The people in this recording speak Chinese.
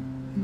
Mm.